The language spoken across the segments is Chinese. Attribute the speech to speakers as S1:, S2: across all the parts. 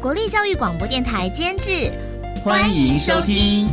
S1: 国立教育广播电台监制，
S2: 欢迎收听。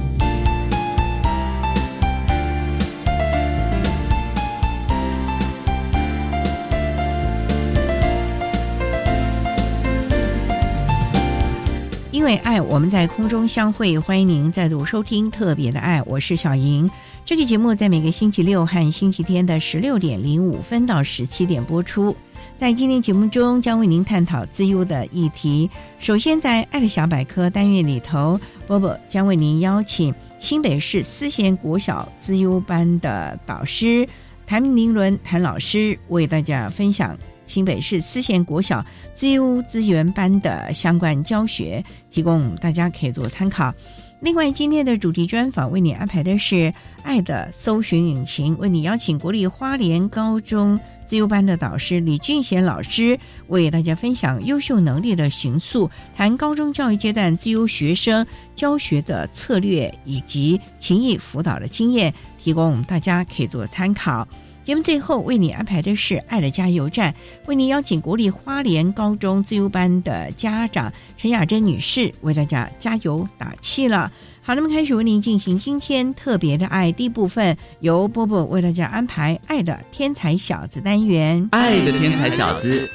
S3: 因为爱，我们在空中相会，欢迎您再度收听特别的爱，我是小莹。这个节目在每个星期六和星期天的十六点零五分到十七点播出。在今天节目中，将为您探讨自优的议题。首先，在“爱的小百科”单元里头，波波将为您邀请新北市思贤国小自优班的导师谭明伦谭老师，为大家分享新北市思贤国小自优资源班的相关教学，提供大家可以做参考。另外，今天的主题专访为你安排的是《爱的搜寻引擎》，为你邀请国立花莲高中自由班的导师李俊贤老师，为大家分享优秀能力的寻溯，谈高中教育阶段自由学生教学的策略以及情谊辅导的经验，提供大家可以做参考。节目最后为你安排的是《爱的加油站》，为您邀请国立花莲高中自由班的家长陈雅珍女士为大家加油打气了。好，那么开始为您进行今天特别的爱第一部分，由波波为大家安排《爱的天才小子》单元。
S2: 爱的天才小子，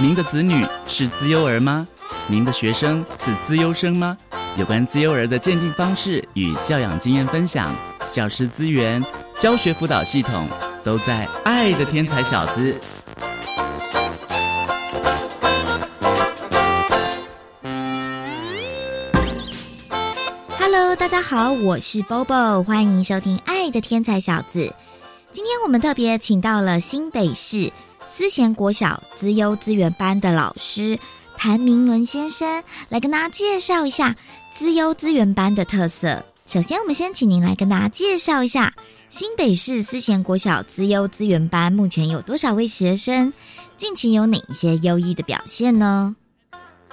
S2: 您的子女是资优儿吗？您的学生是资优生吗？有关资优儿的鉴定方式与教养经验分享，教师资源。教学辅导系统都在《爱的天才小子》。
S1: Hello，大家好，我是 Bobo，欢迎收听《爱的天才小子》。今天我们特别请到了新北市思贤国小资优资源班的老师谭明伦先生，来跟大家介绍一下资优资源班的特色。首先，我们先请您来跟大家介绍一下。新北市思贤国小资优资源班目前有多少位学生？近期有哪一些优异的表现呢？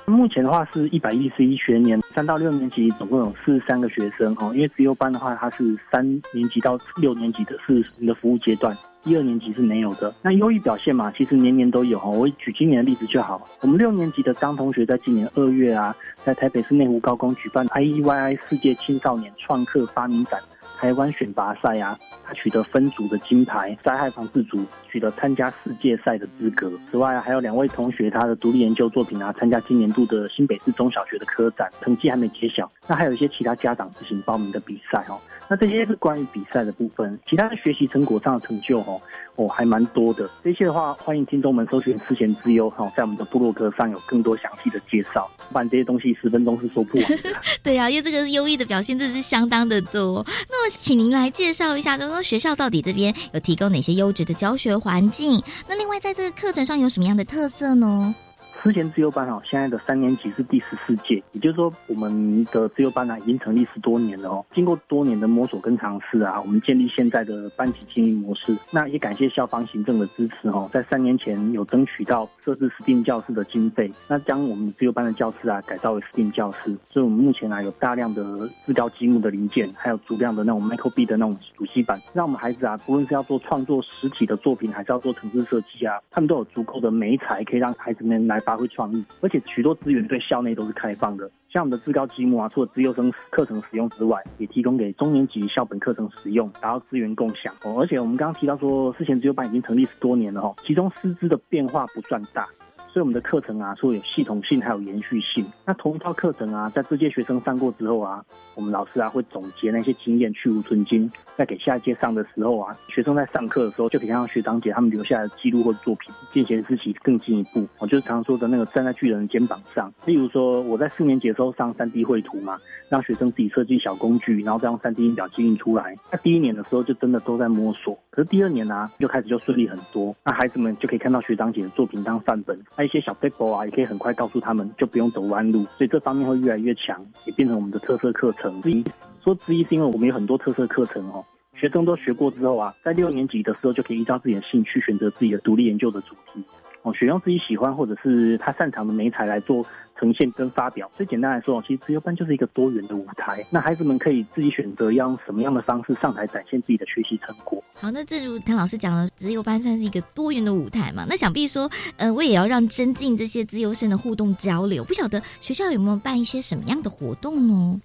S4: 目前的话是一百一十一学年，三到六年级总共有四十三个学生哦。因为资优班的话，它是三年级到六年级的是你的服务阶段，一二年级是没有的。那优异表现嘛，其实年年都有哈。我举今年的例子就好。我们六年级的张同学在今年二月啊，在台北市内湖高工举办 IEYI 世界青少年创客发明展。台湾选拔赛啊，他取得分组的金牌，灾害防治组取得参加世界赛的资格。此外啊，还有两位同学他的独立研究作品啊，参加今年度的新北市中小学的科展，成绩还没揭晓。那还有一些其他家长自行报名的比赛哦。那这些是关于比赛的部分，其他的学习成果上的成就哦，哦还蛮多的。这些的话，欢迎听众们搜寻“思贤之优”哈，在我们的部落格上有更多详细的介绍。不然这些东西十分钟是说不完的。
S1: 对啊，因为这个优异的表现真的是相当的多。那么。请您来介绍一下，就说学校到底这边有提供哪些优质的教学环境？那另外在这个课程上有什么样的特色呢？
S4: 之前自由班哦，现在的三年级是第十四届，也就是说，我们的自由班呢已经成立十多年了哦。经过多年的摸索跟尝试啊，我们建立现在的班级经营模式。那也感谢校方行政的支持哦，在三年前有争取到设置 STEAM 教室的经费，那将我们自由班的教室啊改造为 STEAM 教室。所以，我们目前啊有大量的自高积木的零件，还有足量的那种 Michael B 的那种主机板，让我们孩子啊，不论是要做创作实体的作品，还是要做城市设计啊，他们都有足够的美材，可以让孩子们来发挥创意，而且许多资源对校内都是开放的。像我们的自高积木啊，除了资优生课程使用之外，也提供给中年级校本课程使用，达到资源共享哦。而且我们刚刚提到说，事前自优班已经成立十多年了哦，其中师资的变化不算大。所以我们的课程啊，说有系统性还有延续性。那同一套课程啊，在这届学生上过之后啊，我们老师啊会总结那些经验，去无存精，在给下一届上的时候啊，学生在上课的时候就可以让学长姐他们留下的记录或作品，进行自己更进一步。我就是常说的那个站在巨人的肩膀上。例如说，我在四年级的时候上三 D 绘图嘛，让学生自己设计小工具，然后再用三 D 印表记印出来。那第一年的时候就真的都在摸索，可是第二年呢，就开始就顺利很多。那孩子们就可以看到学长姐的作品当范本，一些小 paper 啊，也可以很快告诉他们，就不用走弯路。所以这方面会越来越强，也变成我们的特色课程之一。说之一是因为我们有很多特色课程哦，学生都学过之后啊，在六年级的时候就可以依照自己的兴趣选择自己的独立研究的主题哦，选用自己喜欢或者是他擅长的美材来做。呈现跟发表，最简单来说，其实自由班就是一个多元的舞台。那孩子们可以自己选择要用什么样的方式上台展现自己的学习成果。
S1: 好，那正如谭老师讲的，自由班算是一个多元的舞台嘛？那想必说，呃，我也要让增进这些自由生的互动交流。不晓得学校有没有办一些什么样的活动呢？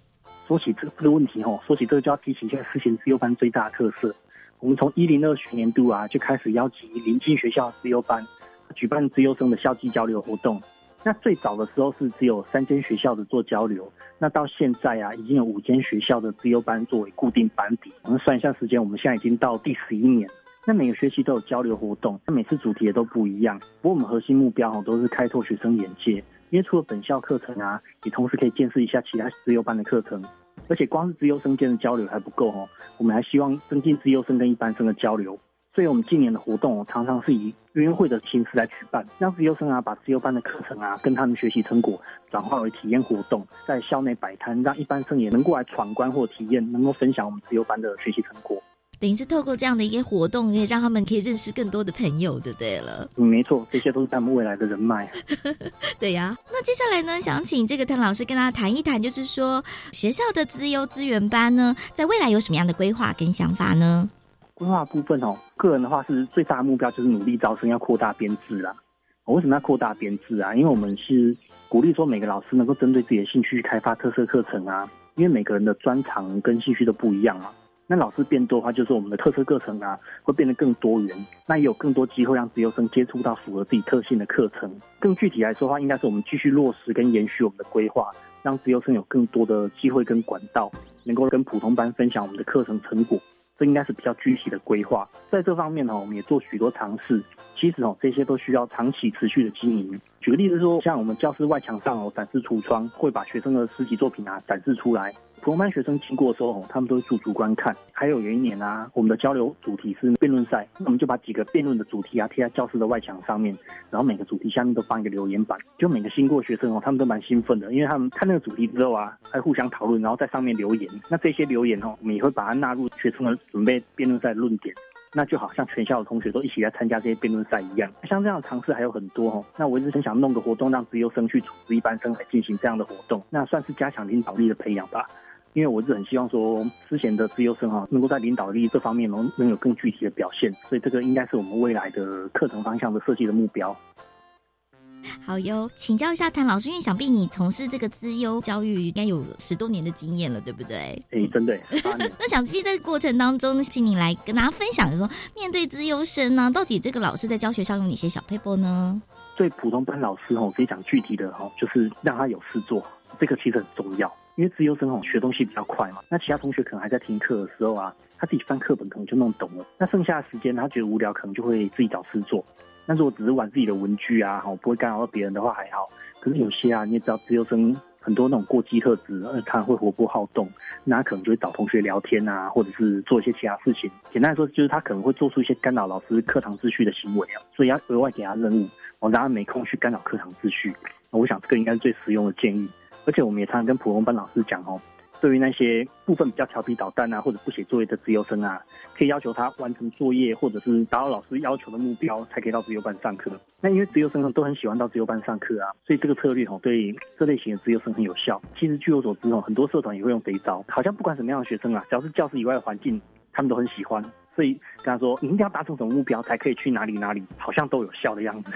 S4: 说起这个问题哦，说起这个就要提起现在实行自由班最大的特色。我们从一零二学年度啊就开始邀集临近学校自由班举办自优生的校际交流活动。那最早的时候是只有三间学校的做交流，那到现在啊，已经有五间学校的自优班作为固定班底。我们算一下时间，我们现在已经到第十一年。那每个学期都有交流活动，那每次主题也都不一样。不过我们核心目标哈都是开拓学生眼界，因为除了本校课程啊，也同时可以见识一下其他自优班的课程。而且光是自优生间的交流还不够哦，我们还希望增进自优生跟一般生的交流。所以，我们今年的活动常常是以约会的形式来举办，让自由生啊把自由班的课程啊跟他们学习成果转化为体验活动，在校内摆摊，让一般生也能过来闯关或体验，能够分享我们自由班的学习成果。
S1: 等于是透过这样的一个活动，可以让他们可以认识更多的朋友，对不对了？
S4: 嗯，没错，这些都是他们未来的人脉。
S1: 对呀，那接下来呢，想请这个谭老师跟大家谈一谈，就是说学校的资优资源班呢，在未来有什么样的规划跟想法呢？
S4: 规划部分哦，个人的话是最大的目标就是努力招生，要扩大编制啦。我为什么要扩大编制啊？因为我们是鼓励说每个老师能够针对自己的兴趣去开发特色课程啊。因为每个人的专长跟兴趣都不一样嘛。那老师变多的话，就是我们的特色课程啊会变得更多元，那也有更多机会让自由生接触到符合自己特性的课程。更具体来说的话，应该是我们继续落实跟延续我们的规划，让自由生有更多的机会跟管道，能够跟普通班分享我们的课程成果。这应该是比较具体的规划，在这方面呢，我们也做许多尝试。其实哦，这些都需要长期持续的经营。举个例子说，像我们教室外墙上哦展示橱窗，会把学生的诗集作品啊展示出来。普通班学生经过的时候，他们都会驻足观看。还有有一年啊，我们的交流主题是辩论赛，那我们就把几个辩论的主题啊贴在教室的外墙上面，然后每个主题下面都放一个留言板，就每个经过学生哦，他们都蛮兴奋的，因为他们看那个主题之后啊，还互相讨论，然后在上面留言。那这些留言哦，我们也会把它纳入学生的准备辩论赛论点。那就好像全校的同学都一起来参加这些辩论赛一样，像这样的尝试还有很多哦。那我一直很想弄个活动，让自由生去组织一班生来进行这样的活动，那算是加强领导力的培养吧。因为我是很希望说，之前的自由生哈，能够在领导力这方面能能有更具体的表现，所以这个应该是我们未来的课程方向的设计的目标。
S1: 好哟，请教一下谭老师，因为想必你从事这个资优教育应该有十多年的经验了，对不对？
S4: 哎，真的。
S1: 那想必在过程当中，请你来跟大家分享，说面对资优生呢，到底这个老师在教学上有哪些小 paper 呢？
S4: 对普通班老师哦，可以讲具体的哦，就是让他有事做，这个其实很重要。因为资优生哦，学东西比较快嘛，那其他同学可能还在听课的时候啊，他自己翻课本可能就弄懂了。那剩下的时间，他觉得无聊，可能就会自己找事做。那如果只是玩自己的文具啊，好不会干扰到别人的话还好。可是有些啊，你也知道，自由生很多那种过激特质，呃，他会活泼好动，那他可能就会找同学聊天啊，或者是做一些其他事情。简单来说，就是他可能会做出一些干扰老师课堂秩序的行为啊，所以要额外给他任务，我让他没空去干扰课堂秩序。我想这个应该是最实用的建议。而且我们也常常跟普通班老师讲哦。对于那些部分比较调皮捣蛋啊，或者不写作业的自由生啊，可以要求他完成作业，或者是达到老师要求的目标，才可以到自由班上课。那因为自由生都很喜欢到自由班上课啊，所以这个策略哦，对这类型的自由生很有效。其实据我所知哦，很多社团也会用这一招，好像不管什么样的学生啊，只要是教室以外的环境，他们都很喜欢。所以跟他说，你一定要达成什么目标才可以去哪里哪里，好像都有效的样子。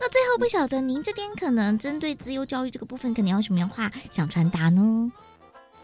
S1: 那最后不晓得您这边可能针对自由教育这个部分，可能有什么样话想传达呢？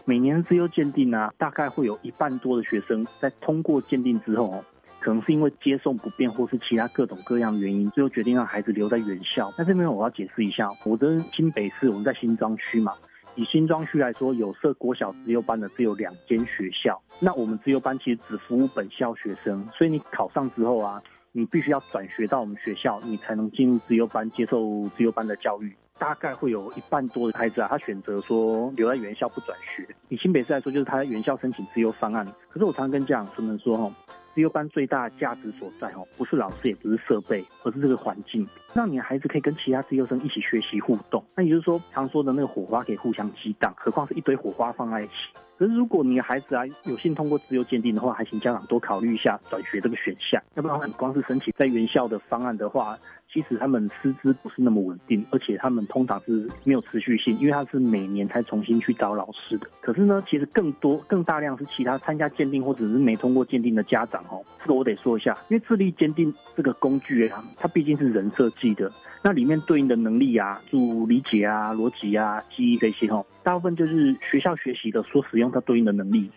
S4: 每年自由鉴定啊，大概会有一半多的学生在通过鉴定之后，可能是因为接送不便，或是其他各种各样的原因，最后决定让孩子留在原校。那这边我要解释一下，我的新北市我们在新庄区嘛，以新庄区来说，有设国小资优班的只有两间学校。那我们资优班其实只服务本校学生，所以你考上之后啊，你必须要转学到我们学校，你才能进入资优班接受资优班的教育。大概会有一半多的孩子啊，他选择说留在原校不转学。以新北市来说，就是他在原校申请自由方案。可是我常常跟家长说们说，哈，自由班最大的价值所在，哦，不是老师，也不是设备，而是这个环境，让你的孩子可以跟其他自由生一起学习互动。那也就是说，常说的那个火花可以互相激荡，何况是一堆火花放在一起。可是如果你的孩子啊有幸通过自由鉴定的话，还请家长多考虑一下转学这个选项。要不然你光是申请在原校的方案的话。其实他们师资不是那么稳定，而且他们通常是没有持续性，因为他是每年才重新去找老师的。可是呢，其实更多、更大量是其他参加鉴定或者是没通过鉴定的家长哦。这个我得说一下，因为智力鉴定这个工具啊，它毕竟是人设计的，那里面对应的能力啊，如理解啊、逻辑啊、记忆这些哦，大部分就是学校学习的所使用它对应的能力。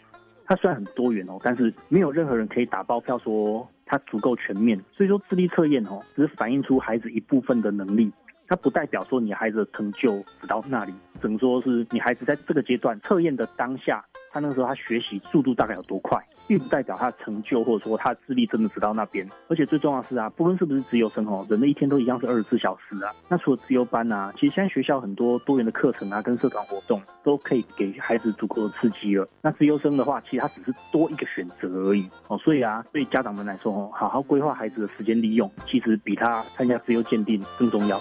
S4: 它虽然很多元哦，但是没有任何人可以打包票说它足够全面。所以说智力测验哦，只是反映出孩子一部分的能力，它不代表说你孩子的成就只到那里，只能说是你孩子在这个阶段测验的当下。他那个时候他学习速度大概有多快，并不代表他的成就或者说他的智力真的只到那边。而且最重要的是啊，不论是不是自由生哦，人的一天都一样是二十四小时啊。那除了自由班啊，其实现在学校很多多元的课程啊，跟社团活动都可以给孩子足够的刺激了。那自由生的话，其实他只是多一个选择而已哦。所以啊，对家长们来说哦，好好规划孩子的时间利用，其实比他参加自由鉴定更重要。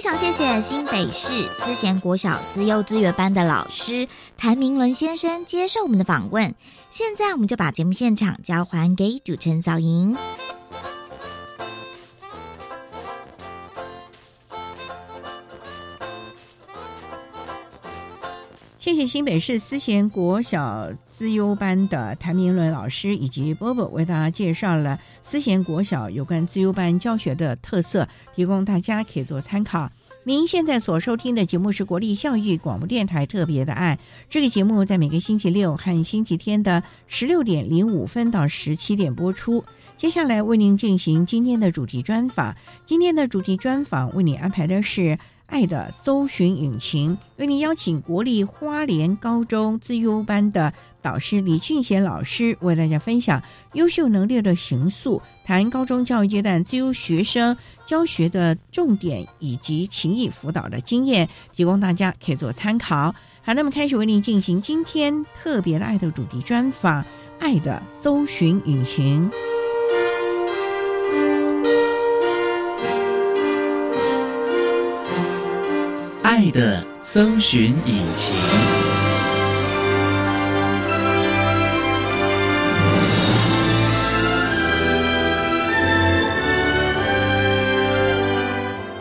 S1: 非常谢谢新北市思贤国小资优资源班的老师谭明伦先生接受我们的访问。现在我们就把节目现场交还给主持人小莹。
S3: 谢谢新北市思贤国小资优班的谭明伦老师以及波波为大家介绍了思贤国小有关资优班教学的特色，提供大家可以做参考。您现在所收听的节目是国立教育广播电台特别的爱，这个节目在每个星期六和星期天的十六点零五分到十七点播出。接下来为您进行今天的主题专访，今天的主题专访为您安排的是。爱的搜寻引擎为您邀请国立花莲高中自优班的导师李俊贤老师为大家分享优秀能力的形塑，谈高中教育阶段自优学生教学的重点以及情谊辅导的经验，提供大家可以做参考。好，那么开始为您进行今天特别的爱的主题专访，爱的搜寻引擎。
S2: 爱的搜寻引擎。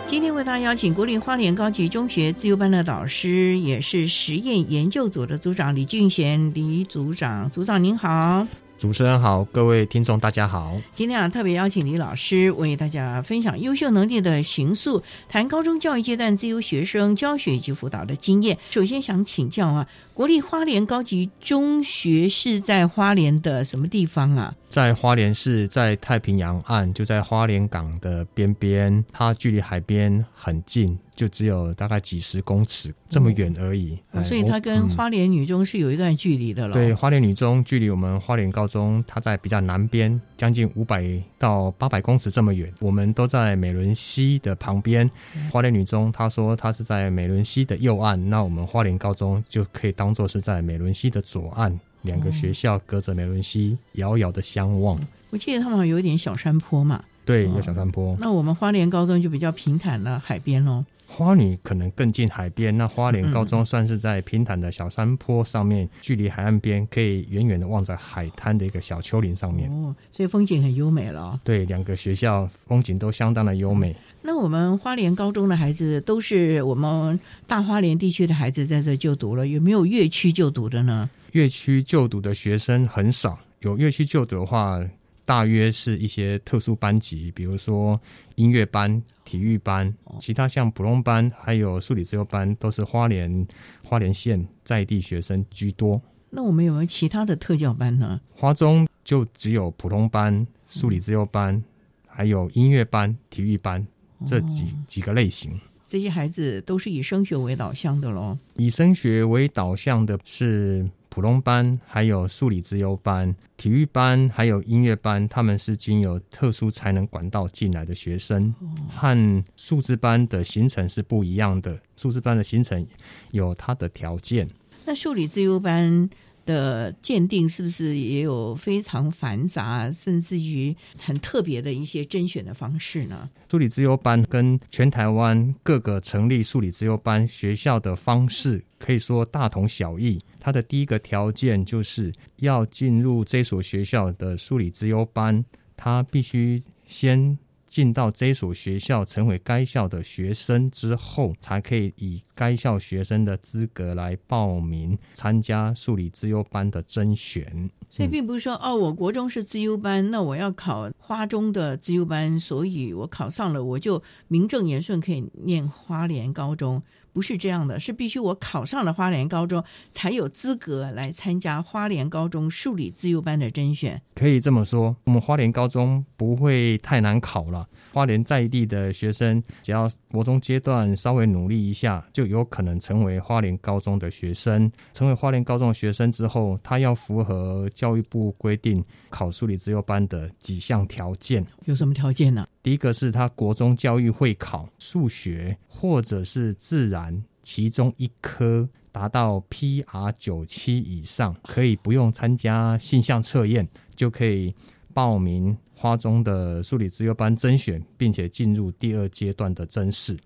S3: 今天为大家邀请国立花莲高级中学自由班的导师，也是实验研究组的组长李俊贤李组长，组长您好。
S5: 主持人好，各位听众大家好。
S3: 今天啊，特别邀请李老师为大家分享优秀能力的行塑，谈高中教育阶段自由学生教学以及辅导的经验。首先想请教啊，国立花莲高级中学是在花莲的什么地方啊？
S5: 在花莲市，在太平洋岸，就在花莲港的边边，它距离海边很近，就只有大概几十公尺这么远而已。
S3: 所以它跟花莲女中是有一段距离的了。
S5: 对，花莲女中距离我们花莲高中，它在比较南边，将近五百到八百公尺这么远。我们都在美伦溪的旁边。花莲女中，他说他是在美伦溪的右岸，那我们花莲高中就可以当做是在美伦溪的左岸。两个学校隔着美伦溪，遥遥的相望。
S3: 我记得他们有一点小山坡嘛。
S5: 对，有小山坡。
S3: 那我们花莲高中就比较平坦了，海边喽。
S5: 花女可能更近海边，那花莲高中算是在平坦的小山坡上面，距离海岸边可以远远的望着海滩的一个小丘陵上面。
S3: 哦，所以风景很优美了。
S5: 对，两个学校风景都相当的优美。
S3: 那我们花莲高中的孩子都是我们大花莲地区的孩子在这就读了，有没有越区就读的呢？
S5: 越区就读的学生很少，有越区就读的话，大约是一些特殊班级，比如说音乐班、体育班，其他像普通班还有数理自由班，都是花莲花莲县在地学生居多。
S3: 那我们有没有其他的特教班呢？
S5: 华中就只有普通班、数理自由班，还有音乐班、体育班这几几个类型。
S3: 这些孩子都是以升学为导向的喽。
S5: 以升学为导向的是普通班，还有数理自由班、体育班，还有音乐班，他们是经由特殊才能管道进来的学生，和数字班的形成是不一样的。数字班的形成有它的条件。
S3: 那数理自由班。的鉴定是不是也有非常繁杂，甚至于很特别的一些甄选的方式呢？
S5: 数理自由班跟全台湾各个成立数理自由班学校的方式可以说大同小异。它的第一个条件就是要进入这所学校的数理自由班，他必须先。进到这所学校，成为该校的学生之后，才可以以该校学生的资格来报名参加数理自优班的甄选。
S3: 所以，并不是说哦，我国中是自优班，那我要考花中的自优班，所以我考上了，我就名正言顺可以念花莲高中。不是这样的，是必须我考上了花莲高中，才有资格来参加花莲高中数理自由班的甄选。
S5: 可以这么说，我们花莲高中不会太难考了。花莲在地的学生，只要国中阶段稍微努力一下，就有可能成为花莲高中的学生。成为花莲高中的学生之后，他要符合教育部规定考数理自由班的几项条件。
S3: 有什么条件呢？
S5: 第一个是他国中教育会考数学或者是自然其中一科达到 PR 九七以上，可以不用参加性向测验，就可以报名花中的数理资优班甄选，并且进入第二阶段的甄试。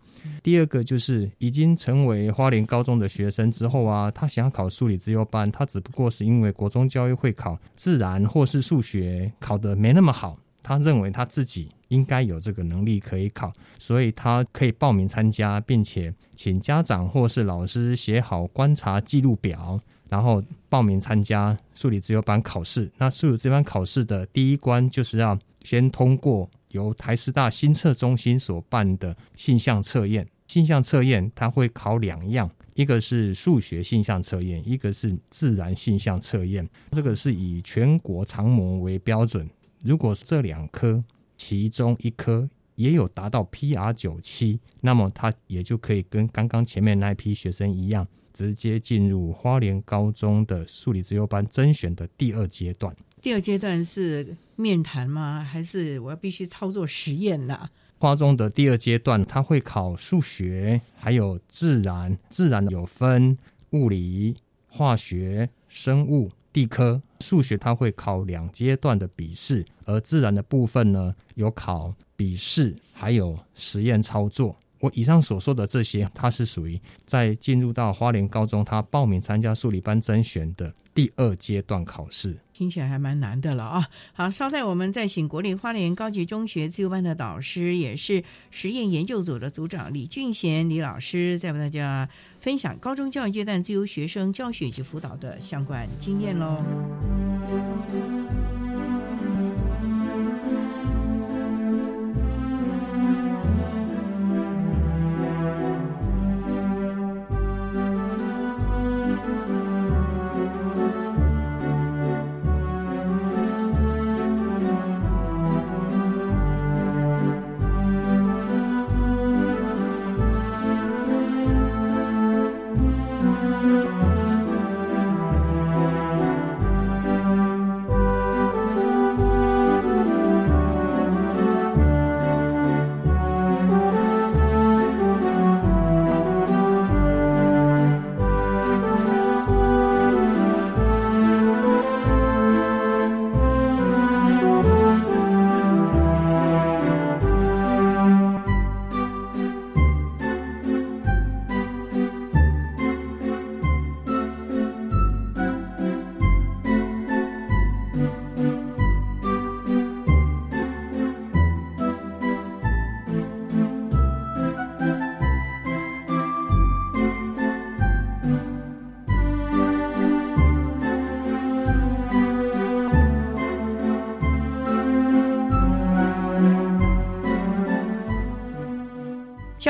S5: 第二个就是已经成为花莲高中的学生之后啊，他想要考数理资优班，他只不过是因为国中教育会考自然或是数学考得没那么好。他认为他自己应该有这个能力可以考，所以他可以报名参加，并且请家长或是老师写好观察记录表，然后报名参加数理自由班考试。那数理自由班考试的第一关就是要先通过由台师大新测中心所办的性向测验。性向测验它会考两样，一个是数学性向测验，一个是自然性向测验。这个是以全国常模为标准。如果这两科其中一科也有达到 PR 九七，那么他也就可以跟刚刚前面那一批学生一样，直接进入花莲高中的数理自由班甄选的第二阶段。
S3: 第二阶段是面谈吗？还是我要必须操作实验呢？
S5: 花中的第二阶段，他会考数学，还有自然，自然有分物理、化学、生物。地科数学它会考两阶段的笔试，而自然的部分呢有考笔试，还有实验操作。我以上所说的这些，它是属于在进入到花莲高中，他报名参加数理班甄选的第二阶段考试。
S3: 听起来还蛮难的了啊！好，稍待我们再请国立花莲高级中学自由班的导师，也是实验研究组的组长李俊贤李老师，再为大家分享高中教育阶段自由学生教学及辅导的相关经验喽。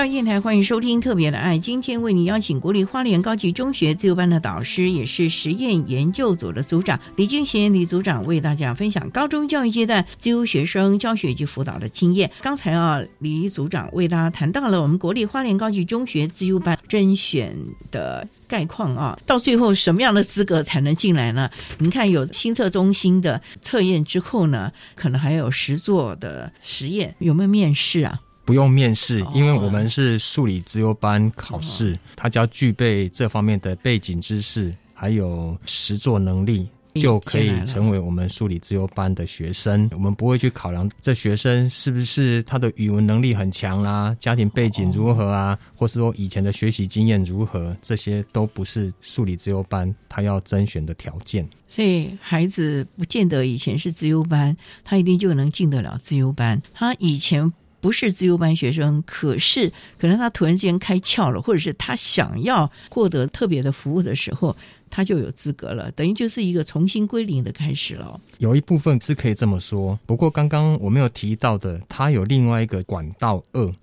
S3: 教电台欢迎收听《特别的爱》，今天为你邀请国立花莲高级中学自由班的导师，也是实验研究组的组长李俊贤李组长，为大家分享高中教育阶段自由学生教学及辅导的经验。刚才啊，李组长为大家谈到了我们国立花莲高级中学自由班甄选的概况啊，到最后什么样的资格才能进来呢？您看有新测中心的测验之后呢，可能还有实作的实验，有没有面试啊？
S5: 不用面试
S3: 哦，
S5: 因为我们是数理自由班考试，他只要具备这方面的背景知识，还有实作能力。就可以成为我们数理自由班的学生。我们不会去考量这学生是不是他的语文能力很强啦，家庭背景如何啊，或是说以前的学习经验如何，这些都不是数理自由班他要甄选的条件。
S3: 所以孩子不见得以前是自由班，他一定就能进得了自由班。他以前不是自由班学生，可是可能他突然间开窍了，或者是他想要获得特别的服务的时候。他就有资格了，等于就是一个重新归零的开始了。
S5: 有一部分是可以这么说，不过刚刚我没有提到的，他有另外一个管道二。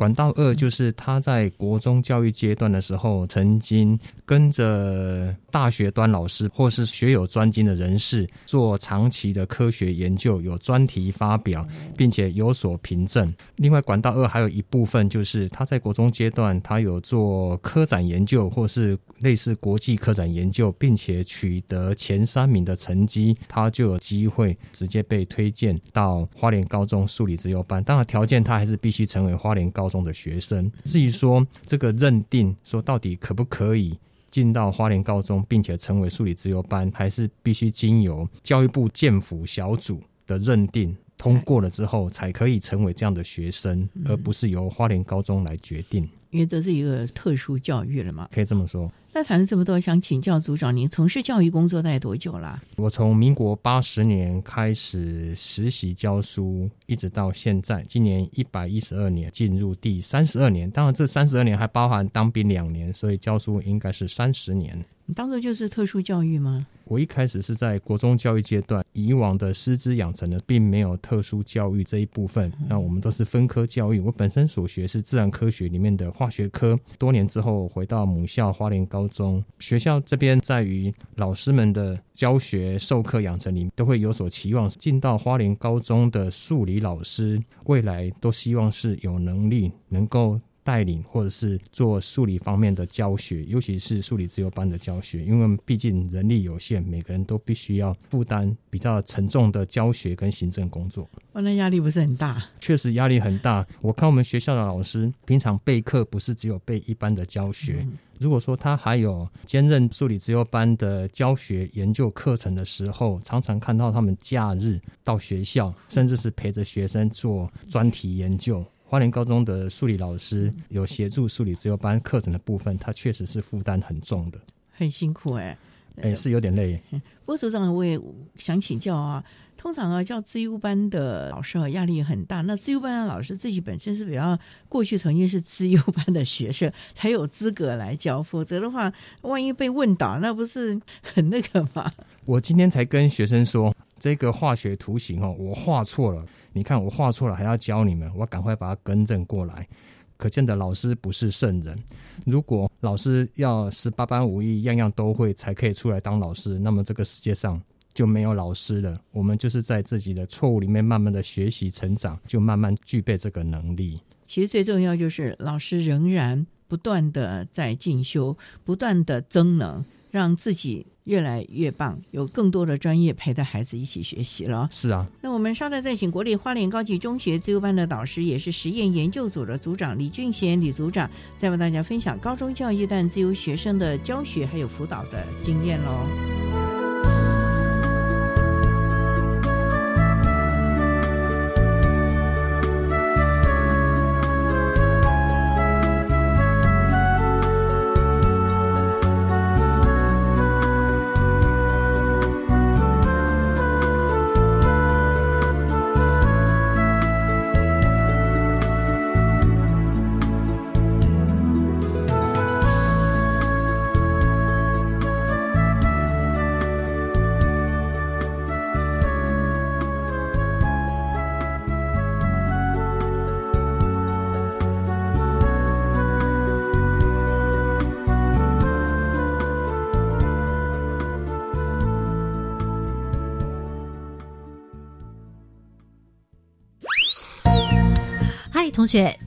S5: 管道二就是他在国中教育阶段的时候，曾经跟着大学端老师或是学有专精的人士做长期的科学研究，有专题发表，并且有所凭证。另外，管道二还有一部分就是他在国中阶段，他有做科展研究或是类似国际科展研究，并且取得前三名的成绩，他就有机会直接被推荐到花莲高中数理自由班。当然，条件他还是必须成为花莲高中的学生。至于说这个认定，说到底可不可以进到花莲高中，并且成为数理自由班，还是必须经由教育部建府小组的认定通过了之后，才可以成为这样的学生，而不是由花莲高中来决定。
S3: 因为这是一个特殊教育了嘛，
S5: 可以这么说。
S3: 那谈了这么多，想请教组长，您从事教育工作大概多久啦？
S5: 我从民国八十年开始实习教书，一直到现在，今年一百一十二年，进入第三十二年。当然，这三十二年还包含当兵两年，所以教书应该是三十年。
S3: 你当做就是特殊教育吗？
S5: 我一开始是在国中教育阶段，以往的师资养成呢并没有特殊教育这一部分，那我们都是分科教育。我本身所学是自然科学里面的化学科，多年之后回到母校花莲高中，学校这边在于老师们的教学授课养成里都会有所期望，进到花莲高中的数理老师，未来都希望是有能力能够。带领或者是做数理方面的教学，尤其是数理自由班的教学，因为毕竟人力有限，每个人都必须要负担比较沉重的教学跟行政工作。
S3: 哇，那压力不是很大？
S5: 确实压力很大。我看我们学校的老师平常备课不是只有备一般的教学，如果说他还有兼任数理自由班的教学研究课程的时候，常常看到他们假日到学校，甚至是陪着学生做专题研究。花莲高中的数理老师有协助数理自由班课程的部分，他确实是负担很重的，
S3: 很辛苦哎，
S5: 哎是有点累。
S3: 不过组长我也想请教啊，通常啊教自优班的老师啊压力很大，那自优班的老师自己本身是比较过去曾经是自优班的学生才有资格来教，否则的话万一被问倒，那不是很那个吗？
S5: 我今天才跟学生说，这个化学图形哦，我画错了。你看我画错了，还要教你们，我赶快把它更正过来。可见的老师不是圣人。如果老师要十八般武艺，样样都会才可以出来当老师，那么这个世界上就没有老师了。我们就是在自己的错误里面慢慢的学习成长，就慢慢具备这个能力。
S3: 其实最重要就是老师仍然不断的在进修，不断的增能，让自己。越来越棒，有更多的专业陪着孩子一起学习了。
S5: 是啊，
S3: 那我们稍待再请国立花莲高级中学自由班的导师，也是实验研究组的组长李俊贤李组长，再为大家分享高中教育段自由学生的教学还有辅导的经验喽。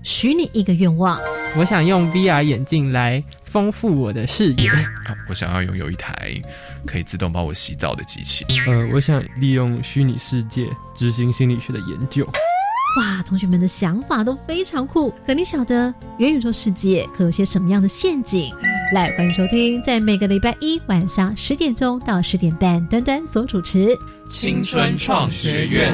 S6: 许你一个愿望。
S7: 我想用 VR 眼镜来丰富我的视野。
S8: 我想要拥有一台可以自动帮我洗澡的机器。
S9: 呃，我想利用虚拟世界执行心理学的研究。
S6: 哇，同学们的想法都非常酷。可你晓得元宇宙世界可有些什么样的陷阱？来，欢迎收听，在每个礼拜一晚上十点钟到十点半，端端所主持《
S10: 青春创学院》。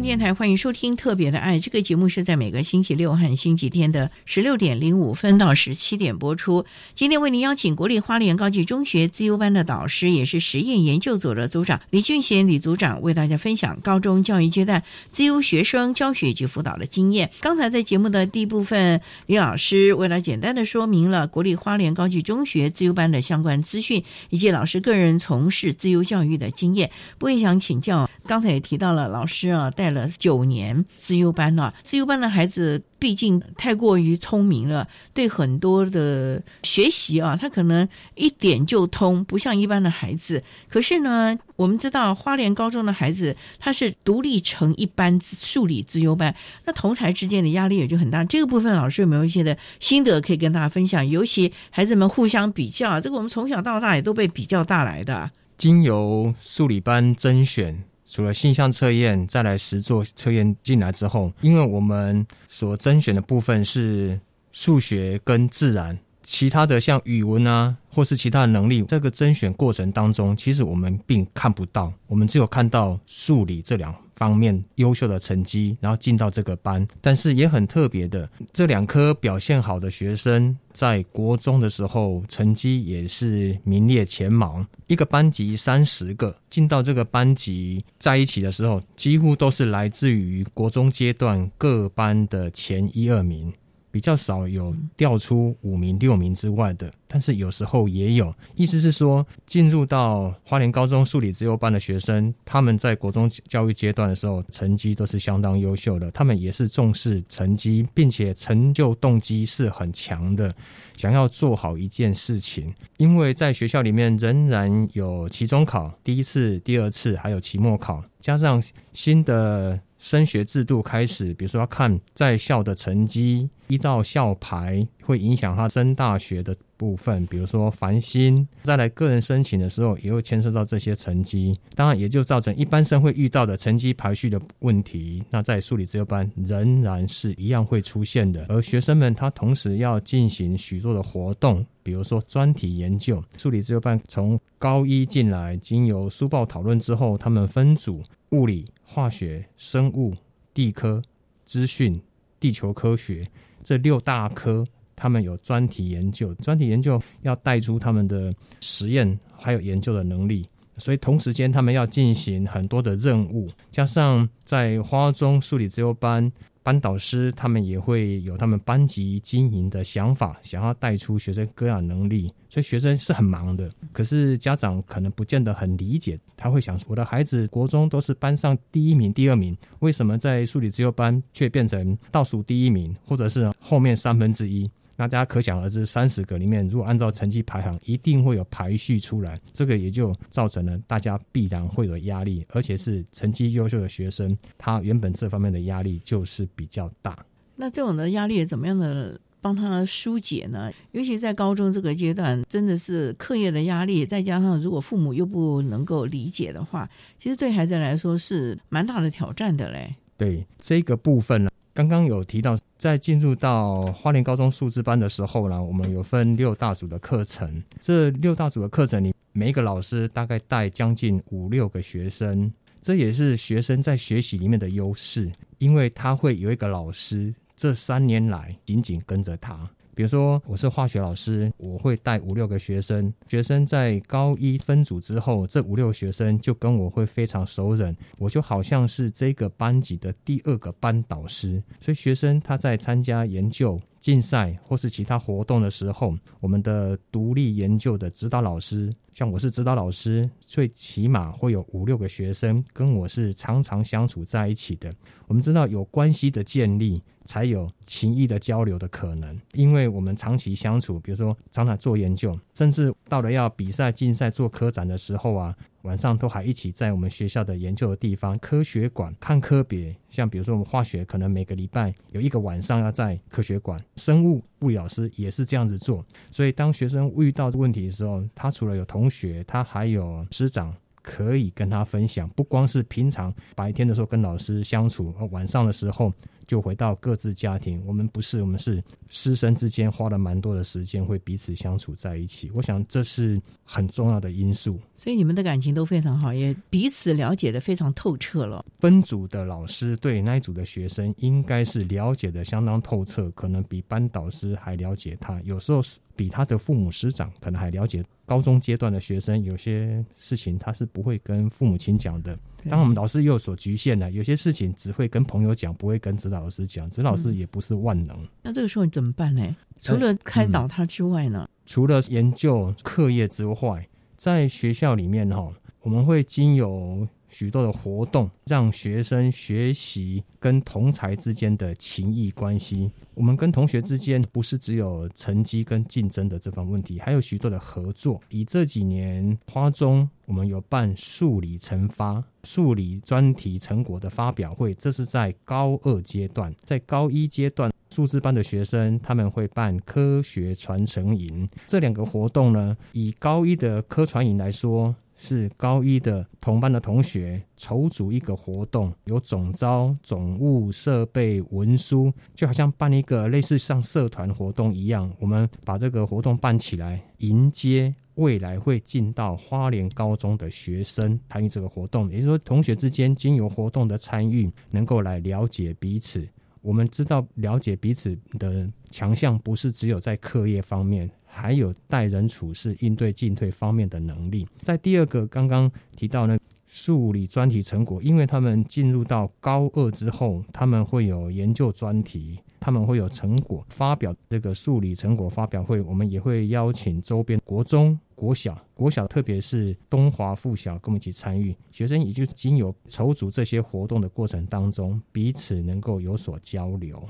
S3: 电台欢迎收听《特别的爱》这个节目，是在每个星期六和星期天的十六点零五分到十七点播出。今天为您邀请国立花莲高级中学自优班的导师，也是实验研究所的组长李俊贤李组长，为大家分享高中教育阶段自优学生教学及辅导的经验。刚才在节目的第一部分，李老师为了简单的说明了国立花莲高级中学自优班的相关资讯，以及老师个人从事自优教育的经验。我也想请教，刚才也提到了老师啊带了。九年自优班了，自优班的。孩子毕竟太过于聪明了，对很多的。学习啊，他可能一点就通，不像一般的。孩子。可是呢，我们知道花莲高中的。孩子他是独立成一班数理自优班，那同台之间的。压力也就很大。这个部分老师有没有一些的。心得可以跟大家分享？尤其孩子们互相比较，这个我们从小到大也都被比较大来的。
S5: 经由数理班甄选。除了性向测验，再来实做测验进来之后，因为我们所甄选的部分是数学跟自然，其他的像语文啊，或是其他的能力，这个甄选过程当中，其实我们并看不到，我们只有看到数理这两。方面优秀的成绩，然后进到这个班，但是也很特别的，这两科表现好的学生，在国中的时候成绩也是名列前茅。一个班级三十个，进到这个班级在一起的时候，几乎都是来自于国中阶段各班的前一二名。比较少有调出五名、六名之外的，但是有时候也有。意思是说，进入到花莲高中数理自由班的学生，他们在国中教育阶段的时候，成绩都是相当优秀的。他们也是重视成绩，并且成就动机是很强的，想要做好一件事情。因为在学校里面仍然有期中考、第一次、第二次，还有期末考，加上新的。升学制度开始，比如说要看在校的成绩，依照校牌会影响他升大学的部分。比如说繁星，再来个人申请的时候，也会牵涉到这些成绩。当然，也就造成一般生会遇到的成绩排序的问题。那在数理自由班仍然是一样会出现的。而学生们他同时要进行许多的活动，比如说专题研究。数理自由班从高一进来，经由书报讨论之后，他们分组。物理、化学、生物、地科、资讯、地球科学这六大科，他们有专题研究。专题研究要带出他们的实验还有研究的能力。所以同时间他们要进行很多的任务，加上在花中数理自由班。班导师他们也会有他们班级经营的想法，想要带出学生各样能力，所以学生是很忙的。可是家长可能不见得很理解，他会想：我的孩子国中都是班上第一名、第二名，为什么在数理自由班却变成倒数第一名，或者是后面三分之一？那大家可想而知，三十个里面，如果按照成绩排行，一定会有排序出来，这个也就造成了大家必然会有压力，而且是成绩优秀的学生，他原本这方面的压力就是比较大。
S3: 那这种的压力怎么样的帮他疏解呢？尤其在高中这个阶段，真的是课业的压力，再加上如果父母又不能够理解的话，其实对孩子来说是蛮大的挑战的嘞。
S5: 对这个部分呢。刚刚有提到，在进入到花莲高中数字班的时候呢，我们有分六大组的课程。这六大组的课程里，每一个老师大概带将近五六个学生，这也是学生在学习里面的优势，因为他会有一个老师，这三年来紧紧跟着他。比如说，我是化学老师，我会带五六个学生。学生在高一分组之后，这五六个学生就跟我会非常熟稔，我就好像是这个班级的第二个班导师。所以，学生他在参加研究。竞赛或是其他活动的时候，我们的独立研究的指导老师，像我是指导老师，最起码会有五六个学生跟我是常常相处在一起的。我们知道有关系的建立，才有情谊的交流的可能。因为我们长期相处，比如说常常做研究，甚至到了要比赛、竞赛、做科展的时候啊。晚上都还一起在我们学校的研究的地方科学馆看科别，像比如说我们化学，可能每个礼拜有一个晚上要在科学馆；生物物理老师也是这样子做。所以当学生遇到问题的时候，他除了有同学，他还有师长可以跟他分享。不光是平常白天的时候跟老师相处，晚上的时候。就回到各自家庭，我们不是，我们是师生之间花了蛮多的时间，会彼此相处在一起。我想这是很重要的因素。
S3: 所以你们的感情都非常好，也彼此了解的非常透彻了。
S5: 分组的老师对那一组的学生应该是了解的相当透彻，可能比班导师还了解他。有时候是比他的父母师长可能还了解。高中阶段的学生有些事情他是不会跟父母亲讲的。当我们老师又有所局限了，有些事情只会跟朋友讲，不会跟指导老师讲。指导老师也不是万能。
S3: 那这个时候你怎么办呢？除了开导他之外呢？
S5: 除了研究课业之外，在学校里面哈，我们会经由许多的活动，让学生学习跟同才之间的情谊关系。我们跟同学之间不是只有成绩跟竞争的这方问题，还有许多的合作。以这几年花中，我们有办数理成发、数理专题成果的发表会，这是在高二阶段。在高一阶段，数字班的学生他们会办科学传承营。这两个活动呢，以高一的科传营来说。是高一的同班的同学筹组一个活动，有总招、总务、设备、文书，就好像办一个类似像社团活动一样。我们把这个活动办起来，迎接未来会进到花莲高中的学生参与这个活动。也就是说，同学之间经由活动的参与，能够来了解彼此。我们知道，了解彼此的强项不是只有在课业方面。还有待人处事、应对进退方面的能力。在第二个刚刚提到呢，数理专题成果，因为他们进入到高二之后，他们会有研究专题，他们会有成果发表。这个数理成果发表会，我们也会邀请周边国中、国小、国小，特别是东华附小，跟我们一起参与。学生也就经由筹组这些活动的过程当中，彼此能够有所交流。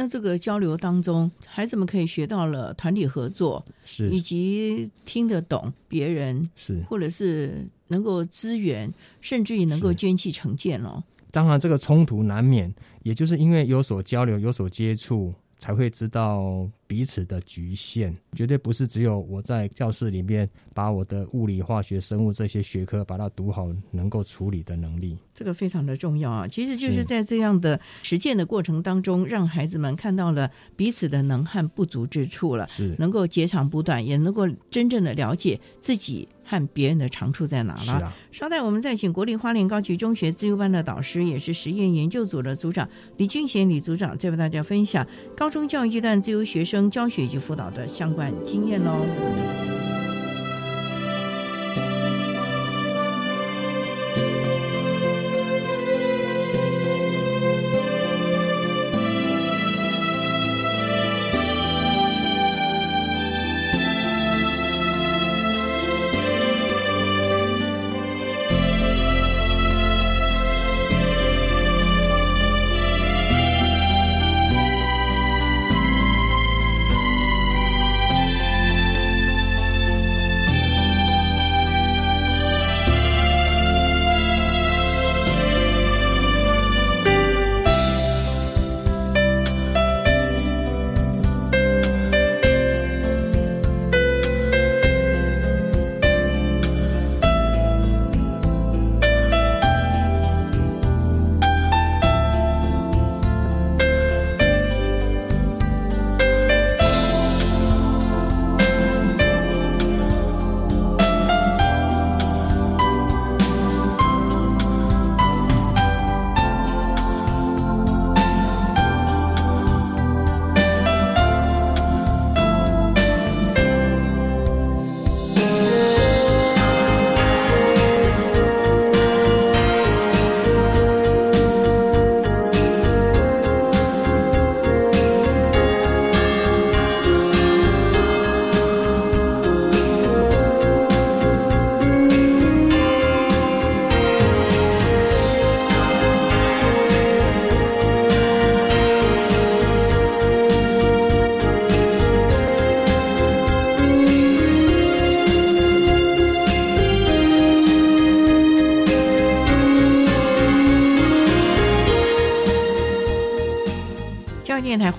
S3: 在这个交流当中，孩子们可以学到了团体合作，
S5: 是。
S3: 以及听得懂别人，
S5: 是。
S3: 或者是能够支援，甚至于能够捐弃成见哦。
S5: 当然，这个冲突难免，也就是因为有所交流、有所接触，才会知道彼此的局限。绝对不是只有我在教室里面把我的物理、化学、生物这些学科把它读好，能够处理的能力。
S3: 这个非常的重要啊！其实就是在这样的实践的过程当中，让孩子们看到了彼此的能和不足之处了，
S5: 是
S3: 能够截长补短，也能够真正的了解自己和别人的长处在哪了。
S5: 啊，
S3: 稍待，我们再请国立花莲高级中学自由班的导师，也是实验研究组的组长李俊贤李组长，再为大家分享高中教育阶段自由学生教学及辅导的相关经验喽。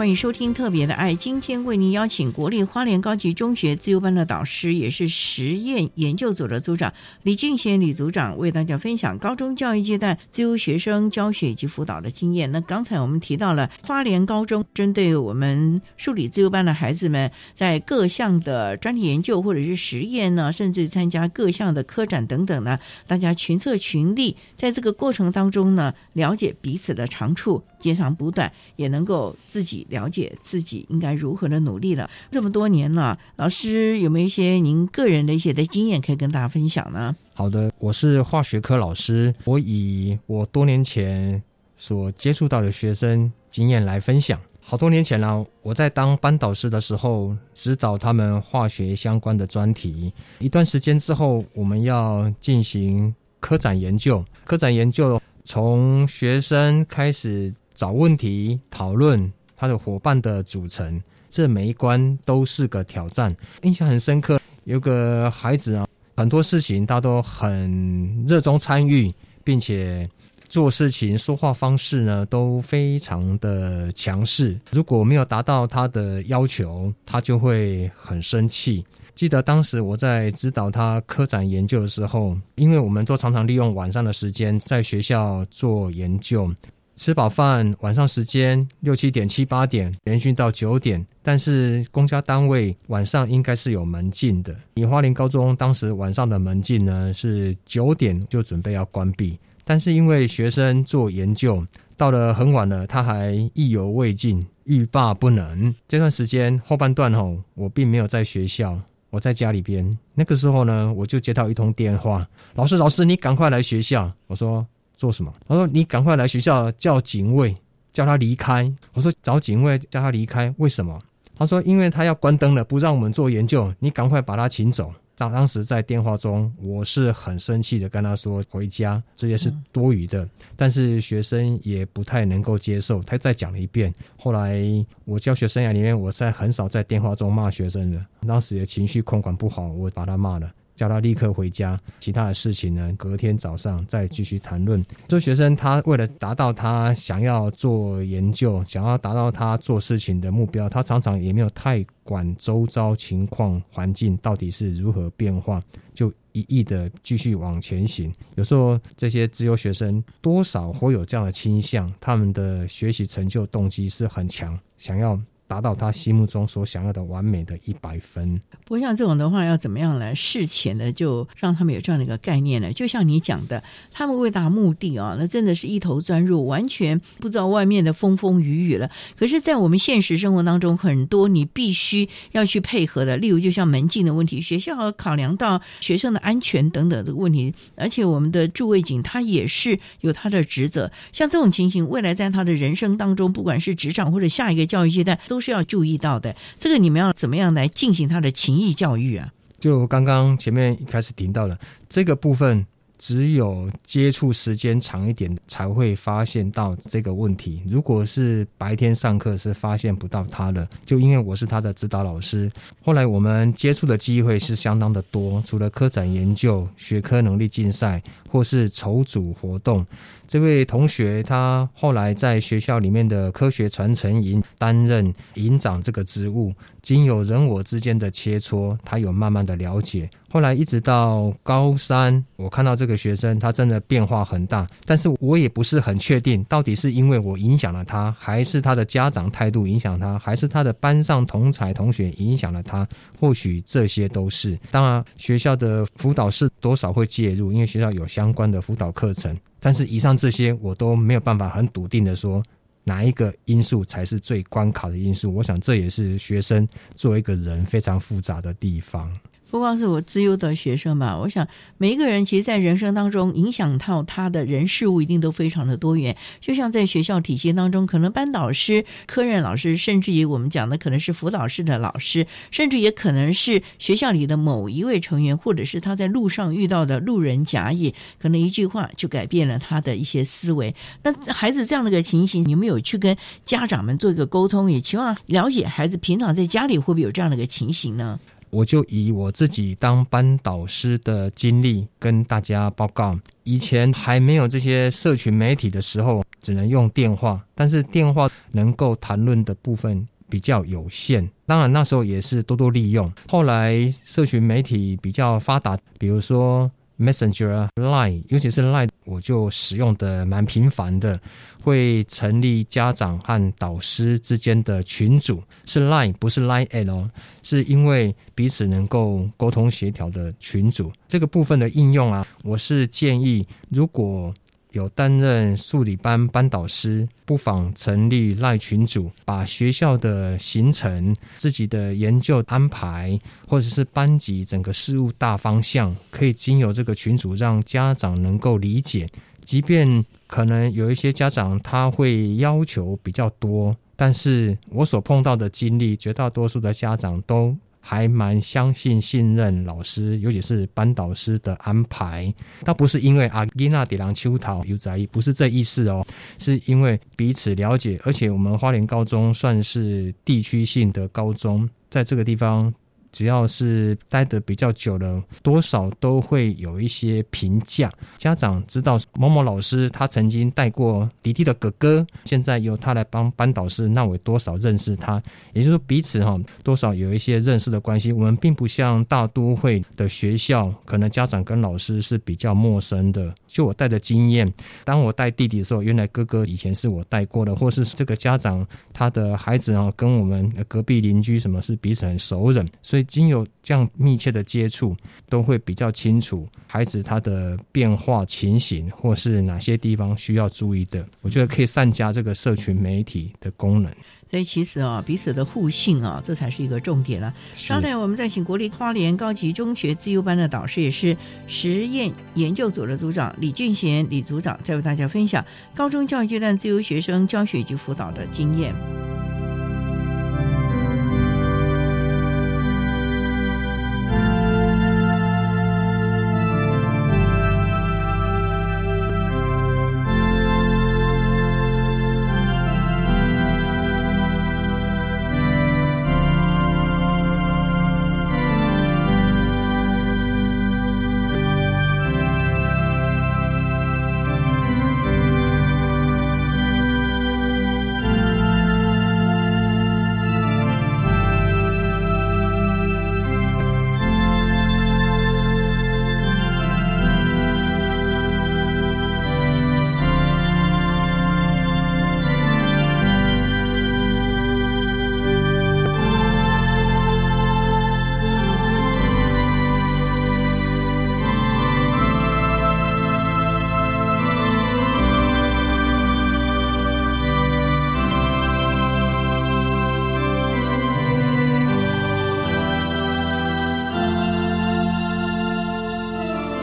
S3: 欢迎收听《特别的爱》。今天为您邀请国立花莲高级中学自由班的导师，也是实验研究组的组长李敬贤李组长，为大家分享高中教育阶段自由学生教学以及辅导的经验。那刚才我们提到了花莲高中针对我们数理自由班的孩子们，在各项的专题研究或者是实验呢，甚至参加各项的科展等等呢，大家群策群力，在这个过程当中呢，了解彼此的长处，截长补短，也能够。自己了解自己应该如何的努力了。这么多年了，老师有没有一些您个人的一些的经验可以跟大家分享呢？
S5: 好的，我是化学科老师，我以我多年前所接触到的学生经验来分享。好多年前了，我在当班导师的时候，指导他们化学相关的专题。一段时间之后，我们要进行科展研究。科展研究从学生开始找问题讨论。他的伙伴的组成，这每一关都是个挑战。印象很深刻，有个孩子啊，很多事情他都很热衷参与，并且做事情、说话方式呢都非常的强势。如果没有达到他的要求，他就会很生气。记得当时我在指导他科展研究的时候，因为我们都常常利用晚上的时间在学校做研究。吃饱饭，晚上时间六七点、七八点，连续到九点。但是公家单位晚上应该是有门禁的。以花莲高中当时晚上的门禁呢是九点就准备要关闭，但是因为学生做研究到了很晚了，他还意犹未尽，欲罢不能。这段时间后半段吼，我并没有在学校，我在家里边。那个时候呢，我就接到一通电话，老师，老师，你赶快来学校。我说。做什么？他说：“你赶快来学校叫警卫，叫他离开。”我说：“找警卫叫他离开，为什么？”他说：“因为他要关灯了，不让我们做研究。你赶快把他请走。”当当时在电话中，我是很生气的，跟他说：“回家，这些是多余的。”但是学生也不太能够接受。他再讲了一遍。后来我教学生涯里面，我在很少在电话中骂学生的。当时的情绪控管不好，我把他骂了。叫他立刻回家，其他的事情呢，隔天早上再继续谈论。这学生他为了达到他想要做研究、想要达到他做事情的目标，他常常也没有太管周遭情况、环境到底是如何变化，就一意的继续往前行。有时候这些自由学生多少会有这样的倾向，他们的学习成就动机是很强，想要。达到他心目中所想要的完美的一百分。
S3: 不过像这种的话，要怎么样来事前的就让他们有这样的一个概念呢？就像你讲的，他们为达目的啊，那真的是一头钻入，完全不知道外面的风风雨雨了。可是，在我们现实生活当中，很多你必须要去配合的，例如就像门禁的问题，学校考量到学生的安全等等的问题，而且我们的驻卫警他也是有他的职责。像这种情形，未来在他的人生当中，不管是职场或者下一个教育阶段，都是要注意到的，这个你们要怎么样来进行他的情谊教育啊？
S5: 就刚刚前面一开始提到了这个部分。只有接触时间长一点，才会发现到这个问题。如果是白天上课，是发现不到他的。就因为我是他的指导老师，后来我们接触的机会是相当的多。除了科展研究、学科能力竞赛，或是筹组活动，这位同学他后来在学校里面的科学传承营担任营长这个职务。经有人我之间的切磋，他有慢慢的了解。后来一直到高三，我看到这个学生，他真的变化很大。但是我也不是很确定，到底是因为我影响了他，还是他的家长态度影响他，还是他的班上同才同学影响了他？或许这些都是。当然，学校的辅导室多少会介入，因为学校有相相关的辅导课程。但是以上这些，我都没有办法很笃定的说。哪一个因素才是最关卡的因素？我想这也是学生作为一个人非常复杂的地方。
S3: 不光是我自优的学生吧，我想每一个人其实，在人生当中影响到他的人事物，一定都非常的多元。就像在学校体系当中，可能班导师、科任老师，甚至于我们讲的可能是辅导室的老师，甚至也可能是学校里的某一位成员，或者是他在路上遇到的路人甲乙，可能一句话就改变了他的一些思维。那孩子这样的一个情形，你们有去跟家长们做一个沟通，也期望了解孩子平常在家里会不会有这样的一个情形呢？
S5: 我就以我自己当班导师的经历跟大家报告。以前还没有这些社群媒体的时候，只能用电话，但是电话能够谈论的部分比较有限。当然那时候也是多多利用。后来社群媒体比较发达，比如说 Messenger、Line，尤其是 Line，我就使用的蛮频繁的。会成立家长和导师之间的群组，是 Line 不是 Line 哦，是因为彼此能够沟通协调的群组。这个部分的应用啊，我是建议如果。有担任数理班班导师，不妨成立赖群组，把学校的行程、自己的研究安排，或者是班级整个事务大方向，可以经由这个群组让家长能够理解。即便可能有一些家长他会要求比较多，但是我所碰到的经历，绝大多数的家长都。还蛮相信、信任老师，尤其是班导师的安排。倒不是因为阿基娜、迪朗、秋桃有在意，不是这意思哦，是因为彼此了解，而且我们花莲高中算是地区性的高中，在这个地方。只要是待得比较久了，多少都会有一些评价。家长知道某某老师他曾经带过迪迪的哥哥，现在由他来帮班导师，那我多少认识他，也就是说彼此哈多少有一些认识的关系。我们并不像大都会的学校，可能家长跟老师是比较陌生的。就我带的经验，当我带弟弟的时候，原来哥哥以前是我带过的，或是这个家长他的孩子啊，跟我们隔壁邻居什么是彼此很熟人，所以经有这样密切的接触，都会比较清楚孩子他的变化情形，或是哪些地方需要注意的。我觉得可以善加这个社群媒体的功能。
S3: 所以其实啊，彼此的互信啊，这才是一个重点了。刚才我们再请国立花莲高级中学自由班的导师，也是实验研究组的组长李俊贤李组长，再为大家分享高中教育阶段自由学生教学及辅导的经验。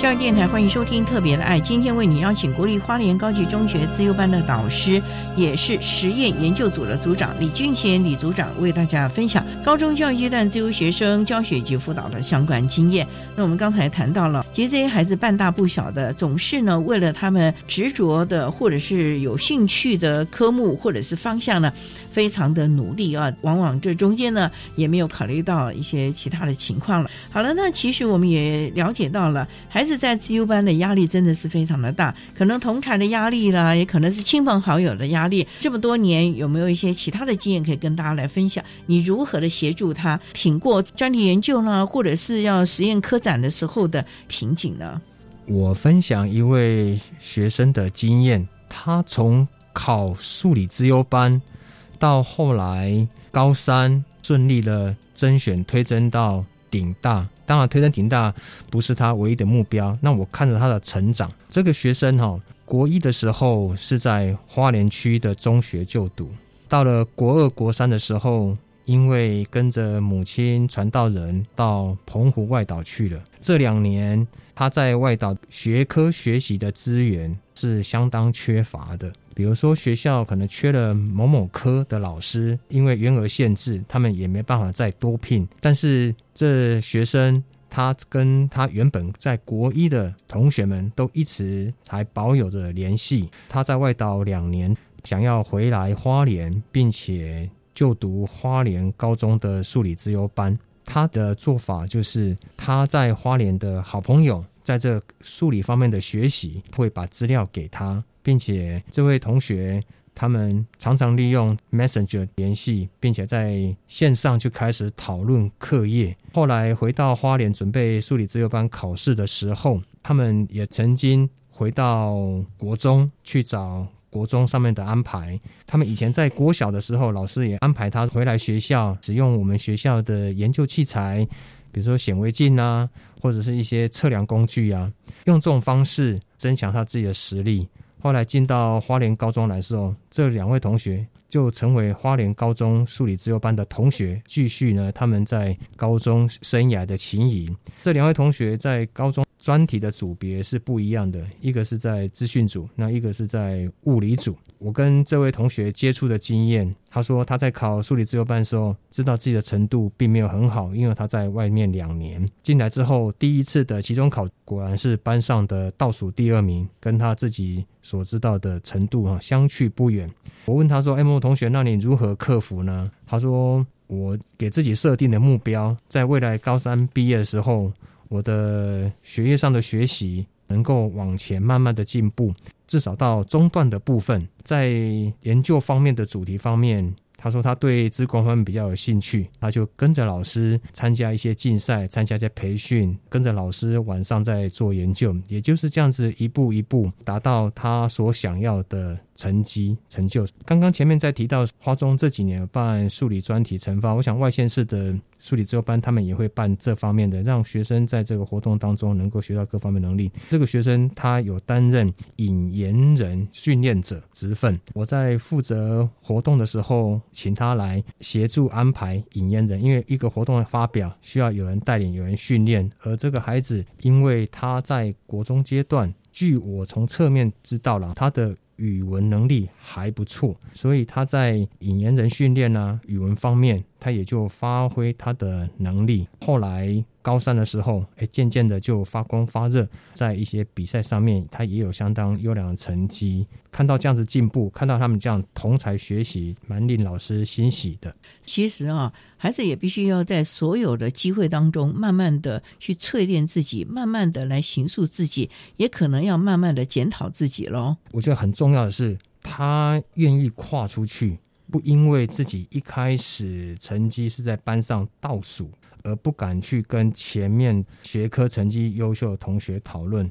S3: 教育电台欢迎收听《特别的爱》，今天为你邀请国立花莲高级中学自由班的导师，也是实验研究组的组长李俊贤李组长，为大家分享高中教育阶段自由学生教学及辅导的相关经验。那我们刚才谈到了，其实这些孩子半大不小的，总是呢为了他们执着的或者是有兴趣的科目或者是方向呢，非常的努力啊。往往这中间呢也没有考虑到一些其他的情况了。好了，那其实我们也了解到了，孩子。在自优班的压力真的是非常的大，可能同台的压力啦，也可能是亲朋好友的压力。这么多年，有没有一些其他的经验可以跟大家来分享？你如何的协助他挺过专题研究呢，或者是要实验科展的时候的瓶颈呢？
S5: 我分享一位学生的经验，他从考数理自优班到后来高三顺利的甄选推甄到。顶大，当然推升顶大不是他唯一的目标。那我看着他的成长，这个学生哈，国一的时候是在花莲区的中学就读，到了国二、国三的时候，因为跟着母亲传道人到澎湖外岛去了。这两年他在外岛学科学习的资源是相当缺乏的。比如说，学校可能缺了某某科的老师，因为员额限制，他们也没办法再多聘。但是这学生他跟他原本在国一的同学们都一直还保有着联系。他在外岛两年，想要回来花莲，并且就读花莲高中的数理自由班。他的做法就是他在花莲的好朋友，在这数理方面的学习，会把资料给他。并且这位同学他们常常利用 Messenger 联系，并且在线上就开始讨论课业。后来回到花莲准备数理自由班考试的时候，他们也曾经回到国中去找。国中上面的安排，他们以前在国小的时候，老师也安排他回来学校使用我们学校的研究器材，比如说显微镜啊，或者是一些测量工具啊，用这种方式增强他自己的实力。后来进到花莲高中来的时候，这两位同学就成为花莲高中数理自由班的同学，继续呢他们在高中生涯的情谊。这两位同学在高中。专题的组别是不一样的，一个是在资讯组，那一个是在物理组。我跟这位同学接触的经验，他说他在考数理自由班的时候，知道自己的程度并没有很好，因为他在外面两年进来之后，第一次的期中考果然是班上的倒数第二名，跟他自己所知道的程度啊相去不远。我问他说：“哎，同学，那你如何克服呢？”他说：“我给自己设定的目标，在未来高三毕业的时候。”我的学业上的学习能够往前慢慢的进步，至少到中段的部分，在研究方面的主题方面。他说他对资工方面比较有兴趣，他就跟着老师参加一些竞赛，参加一些培训，跟着老师晚上在做研究，也就是这样子一步一步达到他所想要的成绩成就。刚刚前面在提到花中这几年办数理专题成发，我想外县市的数理自由班他们也会办这方面的，让学生在这个活动当中能够学到各方面能力。这个学生他有担任引言人训练者职分，我在负责活动的时候。请他来协助安排引言人，因为一个活动的发表需要有人带领、有人训练。而这个孩子，因为他在国中阶段，据我从侧面知道了，他的语文能力还不错，所以他在引言人训练呢，语文方面他也就发挥他的能力。后来。高三的时候，哎，渐渐的就发光发热，在一些比赛上面，他也有相当优良的成绩。看到这样子进步，看到他们这样同才学习，蛮令老师欣喜的。
S3: 其实啊，孩子也必须要在所有的机会当中，慢慢的去淬炼自己，慢慢的来形塑自己，也可能要慢慢的检讨自己喽。
S5: 我觉得很重要的是，他愿意跨出去，不因为自己一开始成绩是在班上倒数。而不敢去跟前面学科成绩优秀的同学讨论。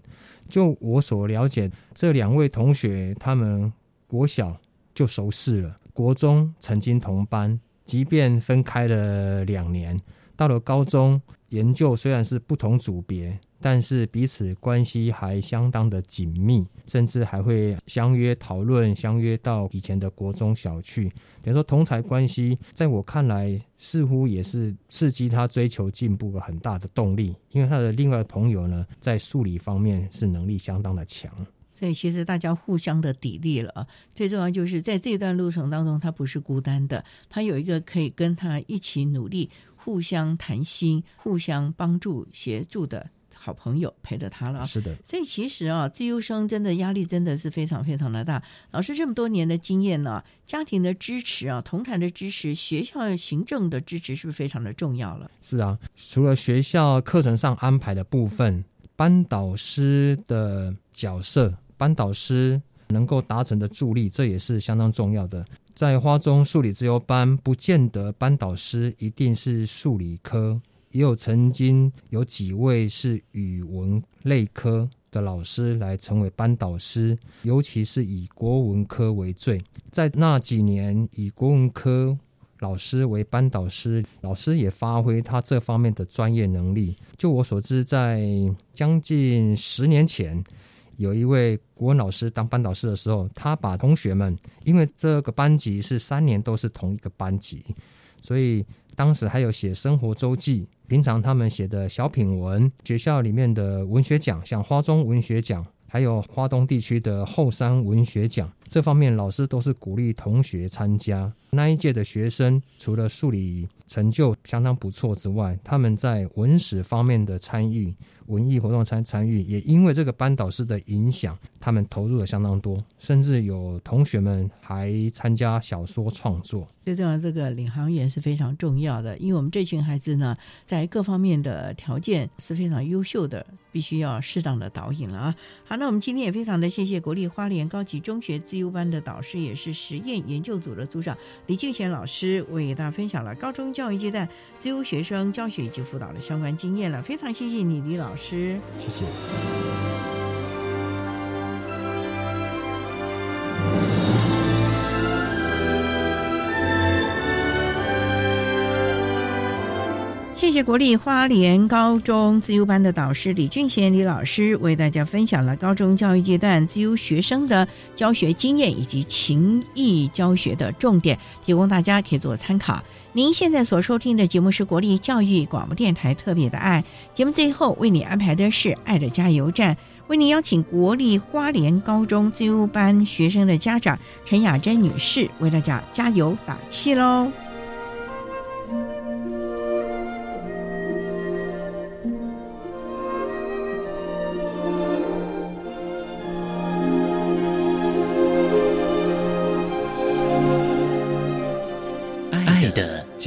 S5: 就我所了解，这两位同学他们国小就熟识了，国中曾经同班，即便分开了两年，到了高中研究虽然是不同组别。但是彼此关系还相当的紧密，甚至还会相约讨论，相约到以前的国中小去。等于说同才关系，在我看来，似乎也是刺激他追求进步的很大的动力。因为他的另外朋友呢，在数理方面是能力相当的强，
S3: 所以其实大家互相的砥砺了。最重要就是在这段路程当中，他不是孤单的，他有一个可以跟他一起努力、互相谈心、互相帮助、协助的。好朋友陪着他了，
S5: 是的。
S3: 所以其实啊，自优生真的压力真的是非常非常的大。老师这么多年的经验呢，家庭的支持啊，同产的支持，学校行政的支持，是不是非常的重要了？
S5: 是啊，除了学校课程上安排的部分，班导师的角色，班导师能够达成的助力，这也是相当重要的。在花中数理自由班，不见得班导师一定是数理科。也有曾经有几位是语文类科的老师来成为班导师，尤其是以国文科为最。在那几年，以国文科老师为班导师，老师也发挥他这方面的专业能力。就我所知，在将近十年前，有一位国文老师当班导师的时候，他把同学们，因为这个班级是三年都是同一个班级，所以。当时还有写生活周记，平常他们写的小品文，学校里面的文学奖，像花中文学奖，还有花东地区的后山文学奖，这方面老师都是鼓励同学参加。那一届的学生除了数理成就相当不错之外，他们在文史方面的参与。文艺活动参参与，也因为这个班导师的影响，他们投入了相当多，甚至有同学们还参加小说创作。
S3: 最重要，这个领航员是非常重要的，因为我们这群孩子呢，在各方面的条件是非常优秀的，必须要适当的导引了啊。好，那我们今天也非常的谢谢国立花莲高级中学自由班的导师，也是实验研究组的组长李敬贤老师，为大家分享了高中教育阶段自由学生教学以及辅导的相关经验了。非常谢谢你，李老师，
S5: 谢谢。
S3: 谢谢国立花莲高中自由班的导师李俊贤李老师为大家分享了高中教育阶段自由学生的教学经验以及情谊教学的重点，提供大家可以做参考。您现在所收听的节目是国立教育广播电台特别的爱节目，最后为你安排的是爱的加油站，为您邀请国立花莲高中自由班学生的家长陈雅珍女士为大家加油打气喽。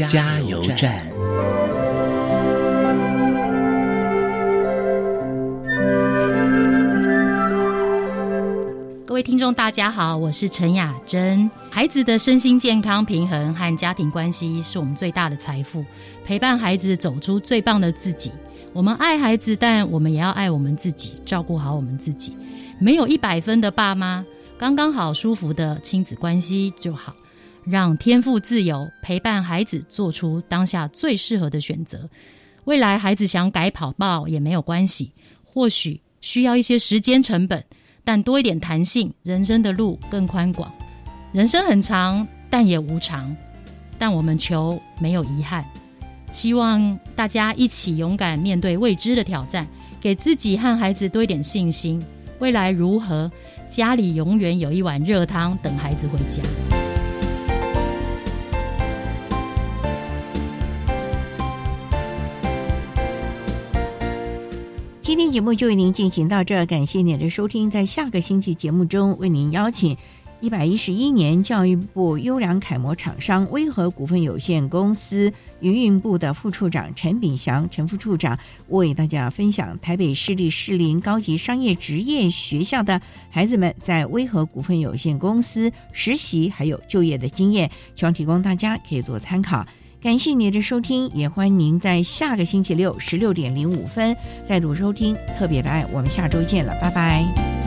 S11: 加油站。
S12: 各位听众，大家好，我是陈雅珍。孩子的身心健康平衡和家庭关系是我们最大的财富。陪伴孩子走出最棒的自己，我们爱孩子，但我们也要爱我们自己，照顾好我们自己。没有一百分的爸妈，刚刚好舒服的亲子关系就好。让天赋自由，陪伴孩子做出当下最适合的选择。未来孩子想改跑道也没有关系，或许需要一些时间成本，但多一点弹性，人生的路更宽广。人生很长，但也无常。但我们求没有遗憾。希望大家一起勇敢面对未知的挑战，给自己和孩子多一点信心。未来如何？家里永远有一碗热汤等孩子回家。
S3: 节目就为您进行到这，感谢您的收听。在下个星期节目中，为您邀请一百一十一年教育部优良楷模厂商威和股份有限公司营运部的副处长陈炳祥陈副处长，为大家分享台北市立士林高级商业职业学校的孩子们在威和股份有限公司实习还有就业的经验，希望提供大家可以做参考。感谢您的收听，也欢迎您在下个星期六十六点零五分再度收听《特别的爱》，我们下周见了，拜拜。